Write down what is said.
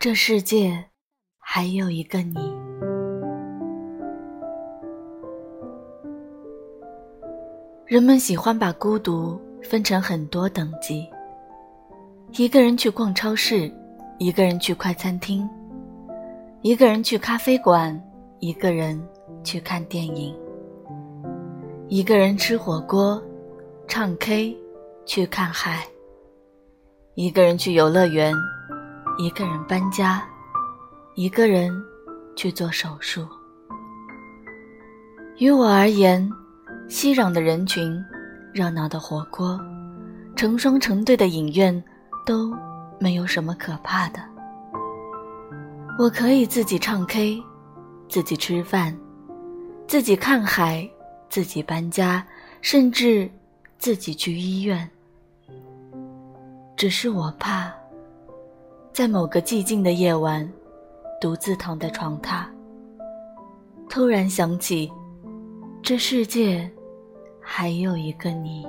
这世界还有一个你。人们喜欢把孤独分成很多等级：一个人去逛超市，一个人去快餐厅，一个人去咖啡馆，一个人去看电影，一个人吃火锅、唱 K、去看海，一个人去游乐园。一个人搬家，一个人去做手术。于我而言，熙攘的人群、热闹的火锅、成双成对的影院，都没有什么可怕的。我可以自己唱 K，自己吃饭，自己看海，自己搬家，甚至自己去医院。只是我怕。在某个寂静的夜晚，独自躺在床榻，突然想起，这世界还有一个你。